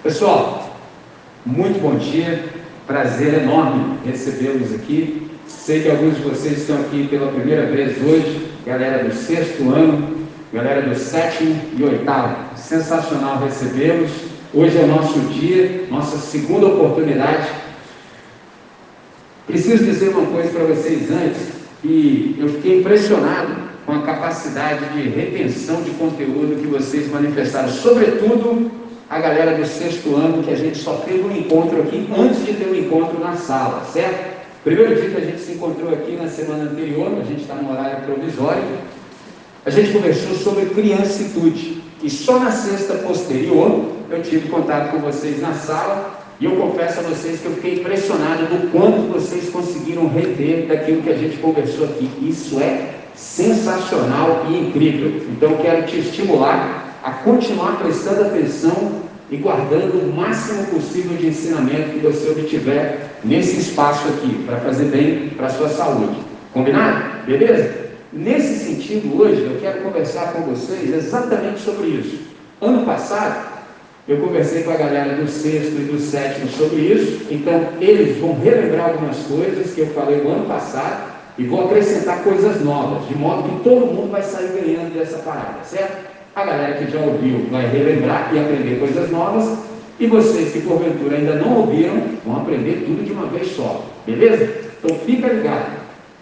Pessoal, muito bom dia, prazer enorme recebê-los aqui. Sei que alguns de vocês estão aqui pela primeira vez hoje, galera do sexto ano, galera do sétimo e oitavo. Sensacional recebê-los. Hoje é o nosso dia, nossa segunda oportunidade. Preciso dizer uma coisa para vocês antes, e eu fiquei impressionado com a capacidade de retenção de conteúdo que vocês manifestaram, sobretudo a galera do sexto ano, que a gente só teve um encontro aqui antes de ter um encontro na sala, certo? Primeiro dia que a gente se encontrou aqui na semana anterior, a gente está no horário provisório, a gente conversou sobre criancitude. E só na sexta posterior eu tive contato com vocês na sala e eu confesso a vocês que eu fiquei impressionado do quanto vocês conseguiram reter daquilo que a gente conversou aqui. Isso é sensacional e incrível. Então quero te estimular a continuar prestando atenção e guardando o máximo possível de ensinamento que você obtiver nesse espaço aqui, para fazer bem para a sua saúde. Combinado? Beleza? Nesse sentido, hoje eu quero conversar com vocês exatamente sobre isso. Ano passado, eu conversei com a galera do sexto e do sétimo sobre isso, então eles vão relembrar algumas coisas que eu falei no ano passado e vou acrescentar coisas novas, de modo que todo mundo vai sair ganhando dessa parada, certo? A galera que já ouviu vai relembrar e aprender coisas novas, e vocês que porventura ainda não ouviram, vão aprender tudo de uma vez só, beleza? Então fica ligado.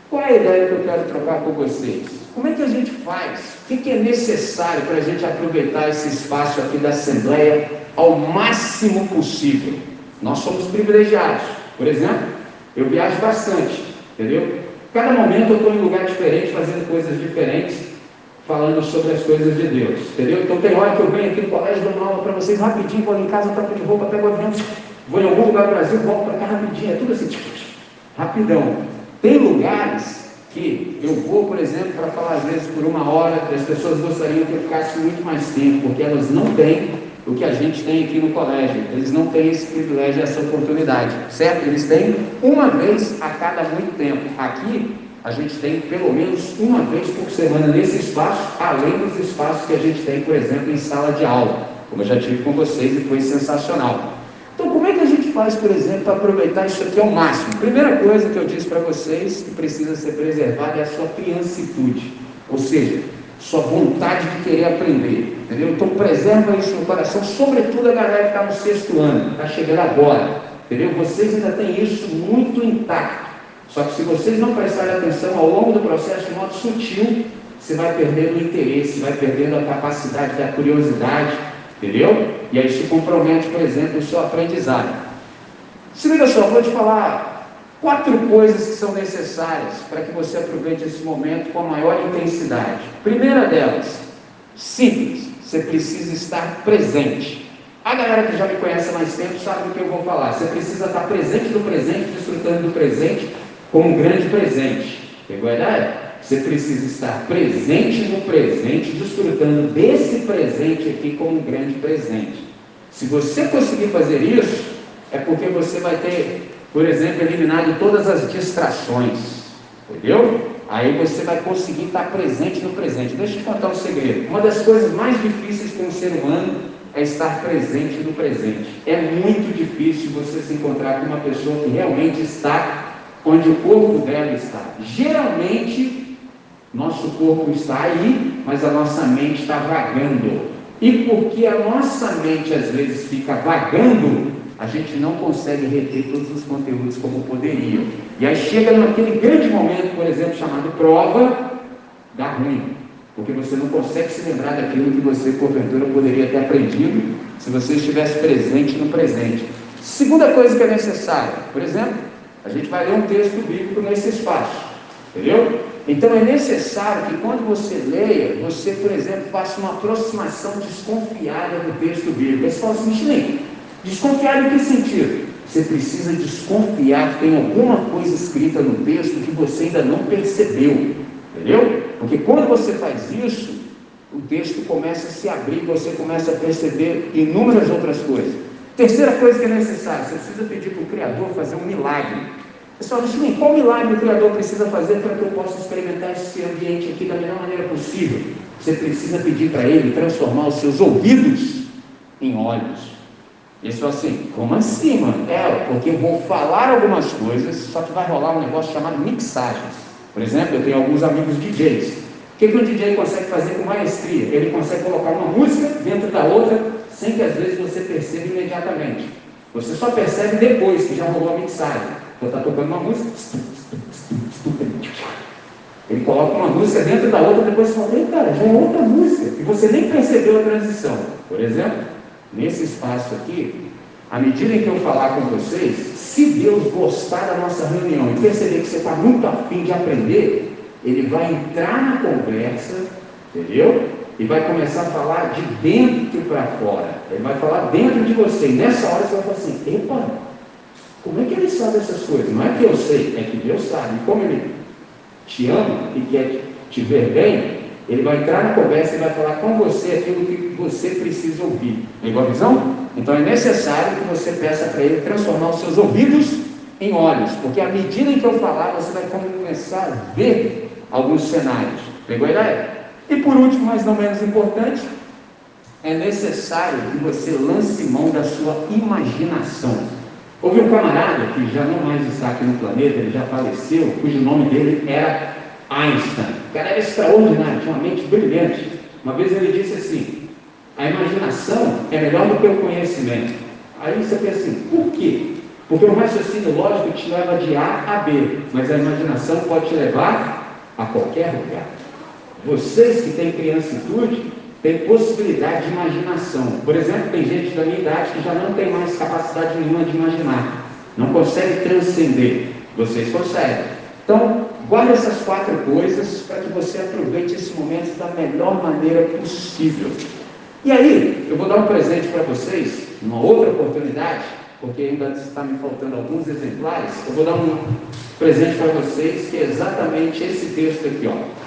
Qual é a ideia que eu quero trocar com vocês? Como é que a gente faz? O que é necessário para a gente aproveitar esse espaço aqui da Assembleia ao máximo possível? Nós somos privilegiados. Por exemplo, eu viajo bastante, entendeu? Cada momento eu estou em um lugar diferente, fazendo coisas diferentes, falando sobre as coisas de Deus, entendeu? Então tem hora que eu venho aqui no colégio, dou uma aula para vocês rapidinho, vou em casa, troco de roupa, pego avião, vou em algum lugar do Brasil, volto para cá rapidinho, é tudo assim, rapidão. Tem lugares que eu vou, por exemplo, para falar às vezes por uma hora, as pessoas gostariam que eu ficasse muito mais tempo, porque elas não têm o que a gente tem aqui no colégio. Eles não têm esse privilégio, essa oportunidade, certo? Eles têm uma vez a cada muito tempo. Aqui a gente tem pelo menos uma vez por semana nesse espaço, além dos espaços que a gente tem, por exemplo, em sala de aula, como eu já tive com vocês e foi sensacional. Então, como é que a gente faz, por exemplo, para aproveitar isso aqui ao máximo? Primeira coisa que eu disse para vocês que precisa ser preservada é a sua criancitude, ou seja, sua vontade de querer aprender, entendeu? Então, preserva isso no coração, sobretudo a galera que está no sexto ano, está chegando agora, entendeu? Vocês ainda têm isso muito intacto. Só que se vocês não prestarem atenção ao longo do processo de modo sutil, você vai perdendo o interesse, vai perdendo a capacidade da curiosidade, entendeu? E aí se compromete, por exemplo, o seu aprendizado. Se liga só, vou te falar quatro coisas que são necessárias para que você aproveite esse momento com a maior intensidade. Primeira delas, simples, você precisa estar presente. A galera que já me conhece há mais tempo sabe do que eu vou falar. Você precisa estar presente no presente, desfrutando do presente, como um grande presente. Pegou a ideia? Você precisa estar presente no presente, desfrutando desse presente aqui como um grande presente. Se você conseguir fazer isso, é porque você vai ter, por exemplo, eliminado todas as distrações. Entendeu? Aí você vai conseguir estar presente no presente. Deixa eu te contar um segredo. Uma das coisas mais difíceis para um ser humano é estar presente no presente. É muito difícil você se encontrar com uma pessoa que realmente está onde o corpo dela está. Geralmente, nosso corpo está aí, mas a nossa mente está vagando. E porque a nossa mente às vezes fica vagando, a gente não consegue reter todos os conteúdos como poderia. E aí chega naquele grande momento, por exemplo, chamado prova, dá ruim. Porque você não consegue se lembrar daquilo que você, porventura, poderia ter aprendido se você estivesse presente no presente. Segunda coisa que é necessária, por exemplo, a gente vai ler um texto bíblico nesse espaço, entendeu? Então é necessário que quando você leia, você, por exemplo, faça uma aproximação desconfiada do texto bíblico. Você fala assim, Michelin, desconfiado em que sentido? Você precisa desconfiar que tem alguma coisa escrita no texto que você ainda não percebeu, entendeu? Porque quando você faz isso, o texto começa a se abrir, você começa a perceber inúmeras outras coisas. Terceira coisa que é necessária, você precisa pedir para o Criador fazer um milagre. Pessoal, mim, qual milagre o Criador precisa fazer para que eu possa experimentar esse ambiente aqui da melhor maneira possível? Você precisa pedir para Ele transformar os seus ouvidos em olhos. Eles falam assim, como assim, mano? É, porque eu vou falar algumas coisas, só que vai rolar um negócio chamado mixagens. Por exemplo, eu tenho alguns amigos DJs. O que, que um DJ consegue fazer com maestria? Ele consegue colocar uma música dentro da outra, sem que às vezes você perceba imediatamente. Você só percebe depois que já rolou a mixagem. Você está tocando uma música, ele coloca uma música dentro da outra, depois você fala, cara, já é outra música. E você nem percebeu a transição. Por exemplo, nesse espaço aqui, à medida em que eu falar com vocês, se Deus gostar da nossa reunião e perceber que você está muito afim de aprender, Ele vai entrar na conversa, entendeu? E vai começar a falar de dentro para fora. Ele vai falar dentro de você. E nessa hora você vai falar assim, epa, como é que ele sabe essas coisas? Não é que eu sei, é que Deus sabe. Como ele te ama e quer te ver bem, ele vai entrar na conversa e vai falar com você aquilo que você precisa ouvir. Pegou a visão? Então é necessário que você peça para ele transformar os seus ouvidos em olhos, porque à medida em que eu falar, você vai começar a ver alguns cenários. Pegou a ideia? E por último, mas não menos importante, é necessário que você lance mão da sua imaginação. Houve um camarada que já não mais está aqui no planeta, ele já faleceu, cujo nome dele era Einstein. O cara era extraordinário, tinha uma mente brilhante. Uma vez ele disse assim: a imaginação é melhor do que o conhecimento. Aí você pensa assim, por quê? Porque o raciocínio lógico te leva de A a B, mas a imaginação pode te levar a qualquer lugar. Vocês que têm criança e tudo, têm possibilidade de imaginação. Por exemplo, tem gente da minha idade que já não tem mais capacidade nenhuma de imaginar, não consegue transcender. Vocês conseguem. Então, guarde essas quatro coisas para que você aproveite esse momento da melhor maneira possível. E aí, eu vou dar um presente para vocês, uma outra oportunidade, porque ainda está me faltando alguns exemplares. Eu vou dar um presente para vocês, que é exatamente esse texto aqui, ó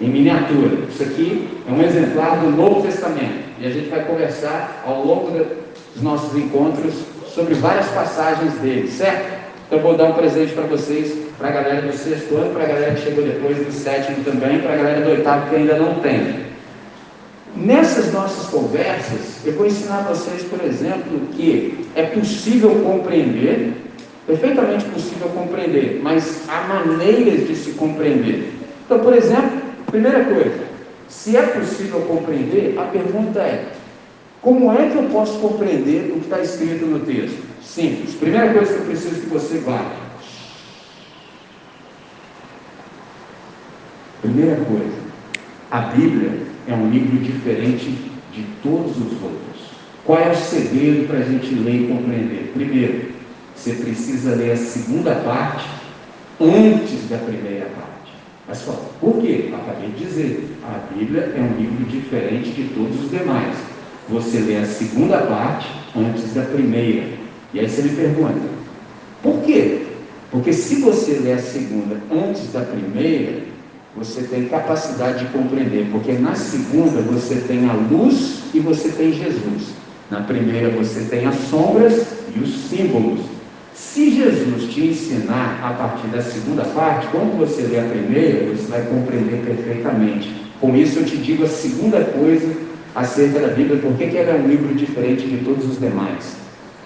em miniatura. Isso aqui é um exemplar do Novo Testamento. E a gente vai conversar ao longo dos nossos encontros sobre várias passagens dele, certo? Então vou dar um presente para vocês, para a galera do sexto ano, para a galera que chegou depois do sétimo também, para a galera do oitavo que ainda não tem. Nessas nossas conversas, eu vou ensinar a vocês, por exemplo, que é possível compreender, perfeitamente possível compreender, mas há maneiras de se compreender. Então, por exemplo, Primeira coisa, se é possível compreender, a pergunta é: como é que eu posso compreender o que está escrito no texto? Simples. Primeira coisa que eu preciso que você vá. Primeira coisa, a Bíblia é um livro diferente de todos os outros. Qual é o segredo para a gente ler e compreender? Primeiro, você precisa ler a segunda parte antes da primeira parte. Mas por quê? Acabei de dizer, a Bíblia é um livro diferente de todos os demais. Você lê a segunda parte antes da primeira. E aí você me pergunta, por quê? Porque se você lê a segunda antes da primeira, você tem capacidade de compreender, porque na segunda você tem a luz e você tem Jesus. Na primeira você tem as sombras e os símbolos. Se Jesus te ensinar a partir da segunda parte, quando você lê a primeira, você vai compreender perfeitamente. Com isso, eu te digo a segunda coisa acerca da Bíblia, porque que ela é um livro diferente de todos os demais.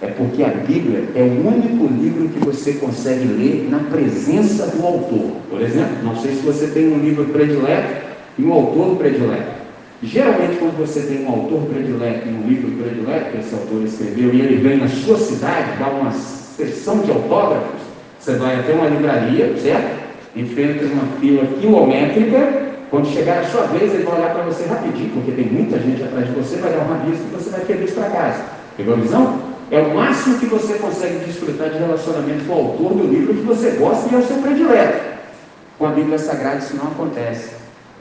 É porque a Bíblia é o único livro que você consegue ler na presença do autor. Por exemplo, não sei se você tem um livro predileto e um autor predileto. Geralmente, quando você tem um autor predileto e um livro predileto que esse autor escreveu e ele vem na sua cidade, dá umas sessão de autógrafos, você vai até uma livraria, certo? Enfrenta uma fila quilométrica. Quando chegar a sua vez, ele vai olhar para você rapidinho, porque tem muita gente atrás de você, vai dar uma vista e você vai feliz para casa. Pegou a visão? É o máximo que você consegue desfrutar de relacionamento com o autor do livro que você gosta e é o seu predileto. Com a Bíblia Sagrada isso não acontece.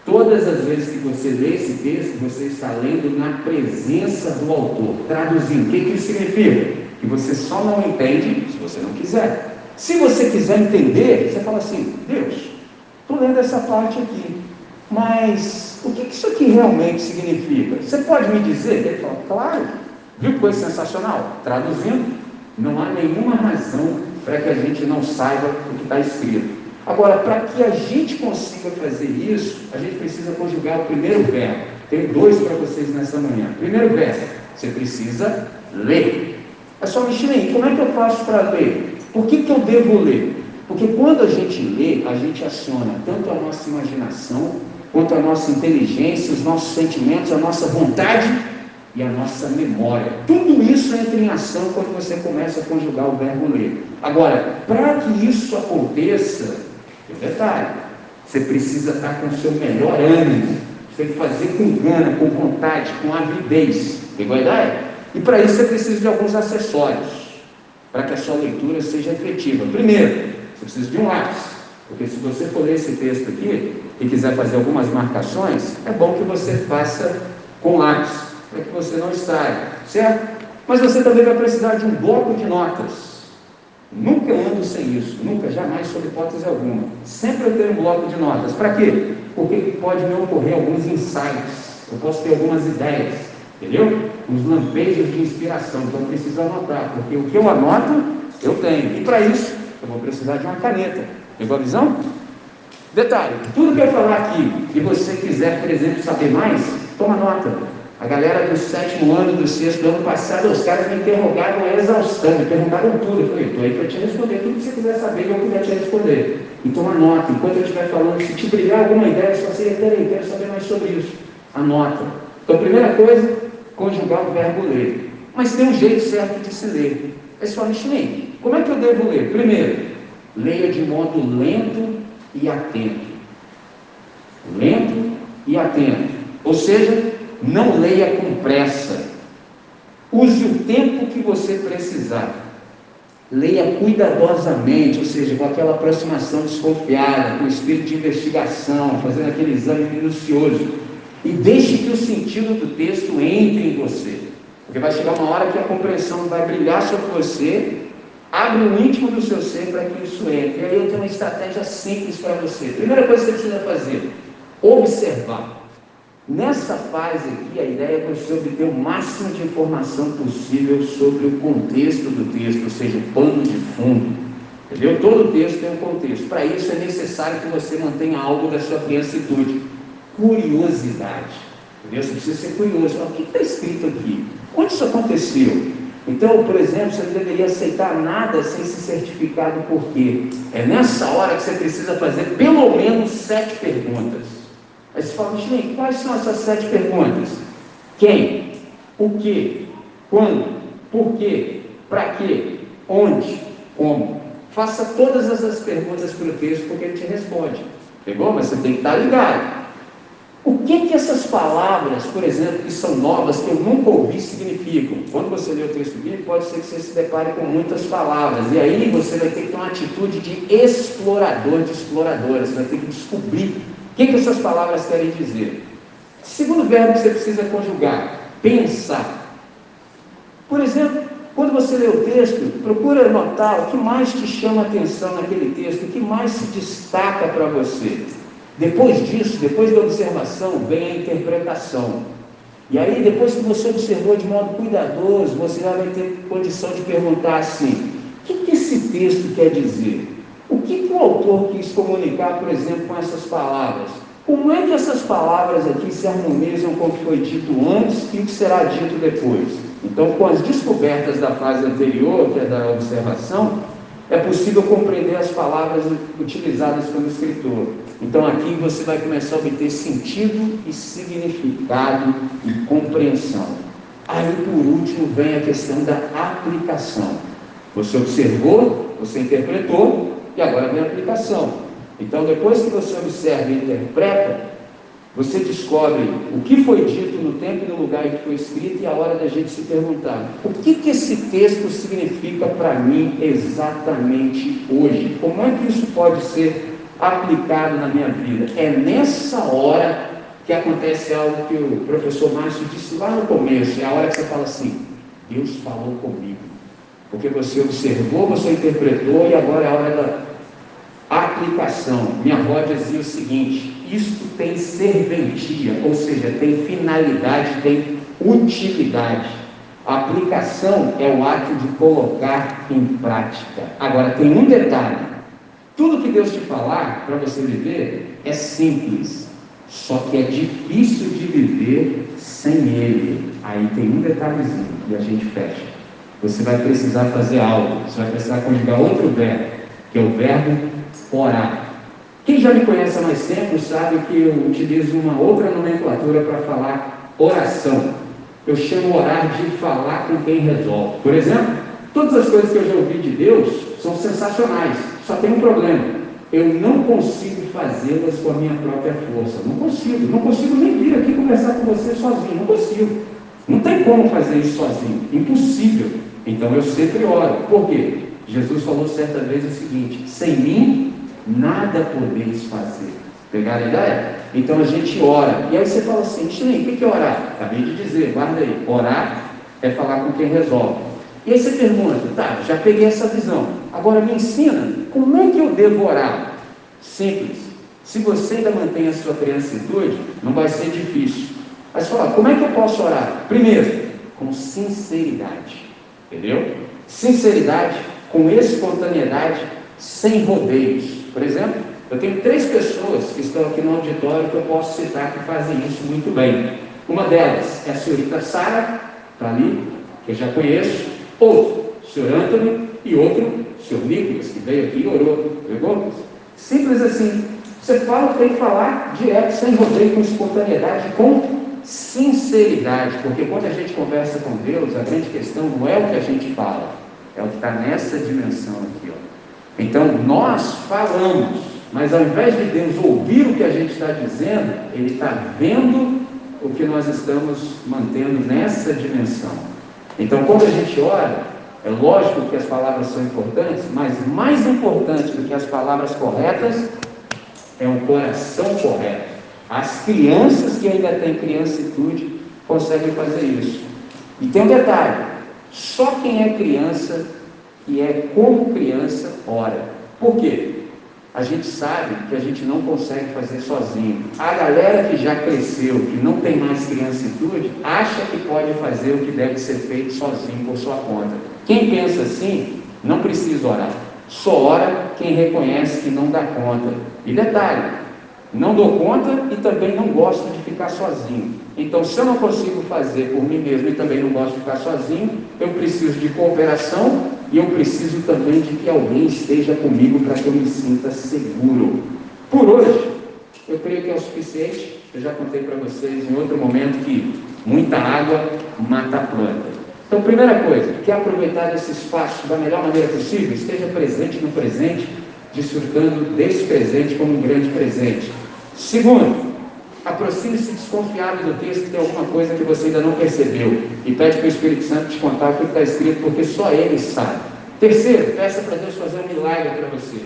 Todas as vezes que você lê esse texto, você está lendo na presença do autor. Traduzindo, o que, que isso significa? Que você só não entende se você não quiser. Se você quiser entender, você fala assim: Deus, estou lendo essa parte aqui, mas o que isso aqui realmente significa? Você pode me dizer? Ele fala: Claro, viu coisa sensacional? Traduzindo, não há nenhuma razão para que a gente não saiba o que está escrito. Agora, para que a gente consiga fazer isso, a gente precisa conjugar o primeiro verbo. Tenho dois para vocês nessa manhã. Primeiro verbo, você precisa ler. É só me aí, como é que eu faço para ler? Por que, que eu devo ler? Porque quando a gente lê, a gente aciona tanto a nossa imaginação, quanto a nossa inteligência, os nossos sentimentos, a nossa vontade e a nossa memória. Tudo isso entra em ação quando você começa a conjugar o verbo ler. Agora, para que isso aconteça, tem um detalhe, você precisa estar com o seu melhor ânimo, você tem que fazer com gana, com vontade, com avidez. Pegou a ideia? E para isso você precisa de alguns acessórios, para que a sua leitura seja efetiva. Primeiro, você precisa de um lápis. Porque se você for ler esse texto aqui e quiser fazer algumas marcações, é bom que você faça com lápis, para que você não estrague, certo? Mas você também vai precisar de um bloco de notas. Nunca ando sem isso, nunca, jamais, sob hipótese alguma. Sempre eu tenho um bloco de notas. Para quê? Porque pode me ocorrer alguns insights, eu posso ter algumas ideias, entendeu? Uns lampejos de inspiração, então eu preciso anotar, porque o que eu anoto, eu tenho. E para isso, eu vou precisar de uma caneta. Pegou a visão? Detalhe, tudo que eu falar aqui e você quiser, por exemplo, saber mais, toma nota. A galera do sétimo ano, do sexto ano passado, os caras me interrogaram exaustão, me perguntaram tudo. Eu falei, estou aí para te responder tudo que você quiser saber, eu puder te responder. Então anota, enquanto eu estiver falando, se te brilhar alguma ideia, você, peraí, quero saber mais sobre isso. Anota. Então, primeira coisa, conjugar o verbo ler. Mas tem um jeito certo de se ler. É só me Como é que eu devo ler? Primeiro, leia de modo lento e atento. Lento e atento. Ou seja, não leia com pressa. Use o tempo que você precisar. Leia cuidadosamente, ou seja, com aquela aproximação desconfiada, com espírito de investigação, fazendo aquele exame minucioso. E deixe que o sentido do texto entre em você. Porque vai chegar uma hora que a compreensão vai brilhar sobre você, abre o íntimo do seu ser para que isso entre. E aí eu tenho uma estratégia simples para você. Primeira coisa que você precisa fazer: observar. Nessa fase aqui, a ideia é você obter o máximo de informação possível sobre o contexto do texto, ou seja, o pano de fundo. Entendeu? Todo texto tem um contexto. Para isso é necessário que você mantenha algo da sua criancitude. Curiosidade. Entendeu? Você precisa ser curioso. O que está escrito aqui? Onde isso aconteceu? Então, por exemplo, você não deveria aceitar nada sem se certificar do porquê. É nessa hora que você precisa fazer pelo menos sete perguntas. Aí você fala, Michelin, quais são essas sete perguntas? Quem? O que? Quando? Por quê? Para quê? Onde? Como? Faça todas essas perguntas para o texto porque ele te responde. Pegou? Mas você tem que estar ligado. O que que essas palavras, por exemplo, que são novas, que eu nunca ouvi, significam? Quando você lê o texto bíblico, pode ser que você se depare com muitas palavras. E aí você vai ter que ter uma atitude de explorador, de exploradora. Você vai ter que descobrir o que, que essas palavras querem dizer? Segundo verbo que você precisa conjugar, pensar. Por exemplo, quando você lê o texto, procura notar o que mais te chama a atenção naquele texto, o que mais se destaca para você. Depois disso, depois da observação, vem a interpretação. E aí, depois que você observou de modo cuidadoso, você já vai ter condição de perguntar assim: o que, que esse texto quer dizer? O que, que o autor quis comunicar, por exemplo, com essas palavras? Como é que essas palavras aqui se harmonizam com o que foi dito antes e o que será dito depois? Então, com as descobertas da fase anterior, que é da observação, é possível compreender as palavras utilizadas pelo escritor. Então, aqui você vai começar a obter sentido e significado e compreensão. Aí, por último, vem a questão da aplicação. Você observou, você interpretou, e agora vem a aplicação. Então, depois que você observa e interpreta, você descobre o que foi dito no tempo e no lugar em que foi escrito e a hora da gente se perguntar: o que, que esse texto significa para mim exatamente hoje? Como é que isso pode ser aplicado na minha vida? É nessa hora que acontece algo que o professor Márcio disse lá no começo: é a hora que você fala assim, Deus falou comigo. Porque você observou, você interpretou e agora é a hora da aplicação. Minha avó dizia o seguinte: isto tem serventia, ou seja, tem finalidade, tem utilidade. A aplicação é o ato de colocar em prática. Agora, tem um detalhe: tudo que Deus te falar para você viver é simples, só que é difícil de viver sem Ele. Aí tem um detalhezinho e a gente fecha. você vai precisar fazer algo, você vai precisar conjugar outro verbo, que é o verbo orar. Quem já me conhece há mais tempo sabe que eu utilizo uma outra nomenclatura para falar oração. Eu chamo orar de falar com quem resolve. Por exemplo, todas as coisas que eu já ouvi de Deus são sensacionais, só tem um problema eu não consigo fazê-las com a minha própria força. Não consigo, não consigo nem vir aqui conversar com você sozinho, não consigo. Não tem como fazer isso sozinho, impossível. Então eu sempre oro. Por quê? Jesus falou certa vez o seguinte: sem mim nada podeis fazer. Pegaram a ideia? Então a gente ora. E aí você fala assim: Chinei, o que é orar? Acabei de dizer, guarda aí. Orar é falar com quem resolve. E aí você pergunta: tá, já peguei essa visão. Agora me ensina como é que eu devo orar. Simples. Se você ainda mantém a sua criancitude, não vai ser difícil. Mas fala, como é que eu posso orar? Primeiro, com sinceridade. Entendeu? Sinceridade, com espontaneidade, sem rodeios. Por exemplo, eu tenho três pessoas que estão aqui no auditório que eu posso citar que fazem isso muito bem. Uma delas é a senhorita Sara, está ali, que eu já conheço. Outro, o senhor Anthony, e outro, o senhor Nicolas, que veio aqui e orou. Pegou? Simples assim. Você fala, tem que falar direto, sem rodeio, com espontaneidade, com sinceridade, porque quando a gente conversa com Deus, a grande questão não é o que a gente fala, é o que está nessa dimensão aqui. Ó. Então, nós falamos, mas ao invés de Deus ouvir o que a gente está dizendo, Ele está vendo o que nós estamos mantendo nessa dimensão. Então, quando a gente ora, é lógico que as palavras são importantes, mas mais importante do que as palavras corretas é um coração correto. As crianças que ainda têm criancitude conseguem fazer isso. E tem um detalhe: só quem é criança e é como criança ora. Por quê? A gente sabe que a gente não consegue fazer sozinho. A galera que já cresceu, que não tem mais criancitude, acha que pode fazer o que deve ser feito sozinho por sua conta. Quem pensa assim, não precisa orar. Só ora quem reconhece que não dá conta. E detalhe, não dou conta e também não gosto de ficar sozinho. Então, se eu não consigo fazer por mim mesmo e também não gosto de ficar sozinho, eu preciso de cooperação e eu preciso também de que alguém esteja comigo para que eu me sinta seguro. Por hoje, eu creio que é o suficiente. Eu já contei para vocês em outro momento que muita água mata a planta. Então, primeira coisa, quer aproveitar desse espaço da melhor maneira possível? Esteja presente no presente, desfrutando desse presente como um grande presente. Segundo, aproxime-se desconfiado do texto que tem alguma coisa que você ainda não percebeu e pede para o Espírito Santo te contar o que está escrito, porque só ele sabe. Terceiro, peça para Deus fazer um milagre para você.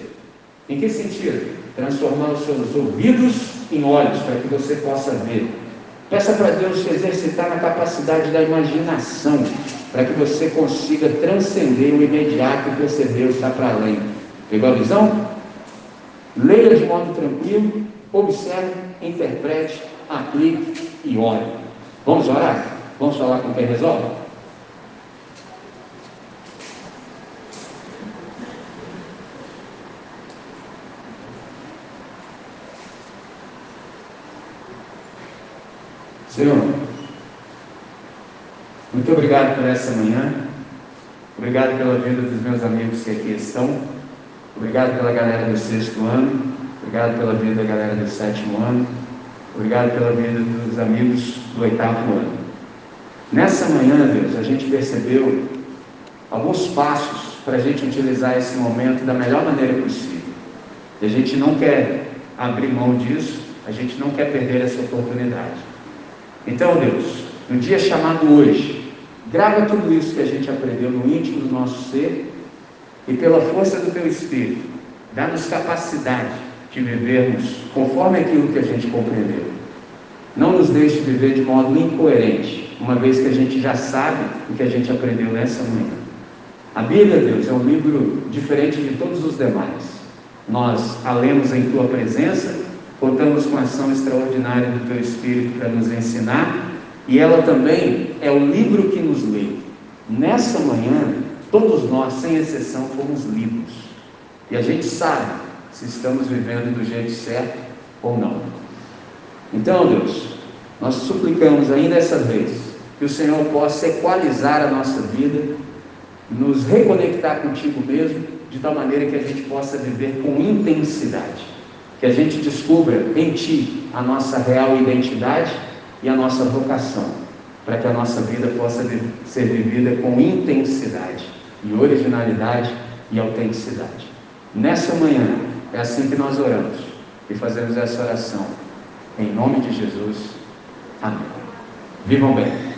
Em que sentido? Transformar os seus ouvidos em olhos para que você possa ver. Peça para Deus te exercitar na capacidade da imaginação, para que você consiga transcender o imediato e perceber o que está para além. Pegou a visão? Leia de modo tranquilo, observe, interprete, aplique e ore. Vamos orar? Vamos falar com quem resolve? Senhor, muito obrigado por essa manhã. Obrigado pela vida dos meus amigos que aqui estão. Obrigado pela galera do sexto ano. Obrigado pela vida da galera do sétimo ano. Obrigado pela vida dos amigos do oitavo ano. Nessa manhã, Deus, a gente percebeu alguns passos para a gente utilizar esse momento da melhor maneira possível. E a gente não quer abrir mão disso, a gente não quer perder essa oportunidade. Então, Deus, no dia chamado hoje, grava tudo isso que a gente aprendeu no íntimo do nosso ser e pela força do teu Espírito, dá-nos capacidade de vivermos conforme aquilo que a gente compreendeu. Não nos deixe viver de modo incoerente, uma vez que a gente já sabe o que a gente aprendeu nessa manhã. A Bíblia, Deus, é um livro diferente de todos os demais. Nós a lemos em tua presença, contamos com a ação extraordinária do teu Espírito para nos ensinar, e ela também é o livro que nos lê. Nessa manhã, todos nós, sem exceção, fomos lidos. E a gente sabe se estamos vivendo do jeito certo ou não. Então, Deus, nós suplicamos ainda essa vez que o Senhor possa equalizar a nossa vida, nos reconectar contigo mesmo, de tal maneira que a gente possa viver com intensidade. Que a gente descubra em Ti a nossa real identidade e a nossa vocação, para que a nossa vida possa ser vivida com intensidade e originalidade e autenticidade. Nessa manhã, é assim que nós oramos e fazemos essa oração. Em nome de Jesus. Amém. Vivam bem.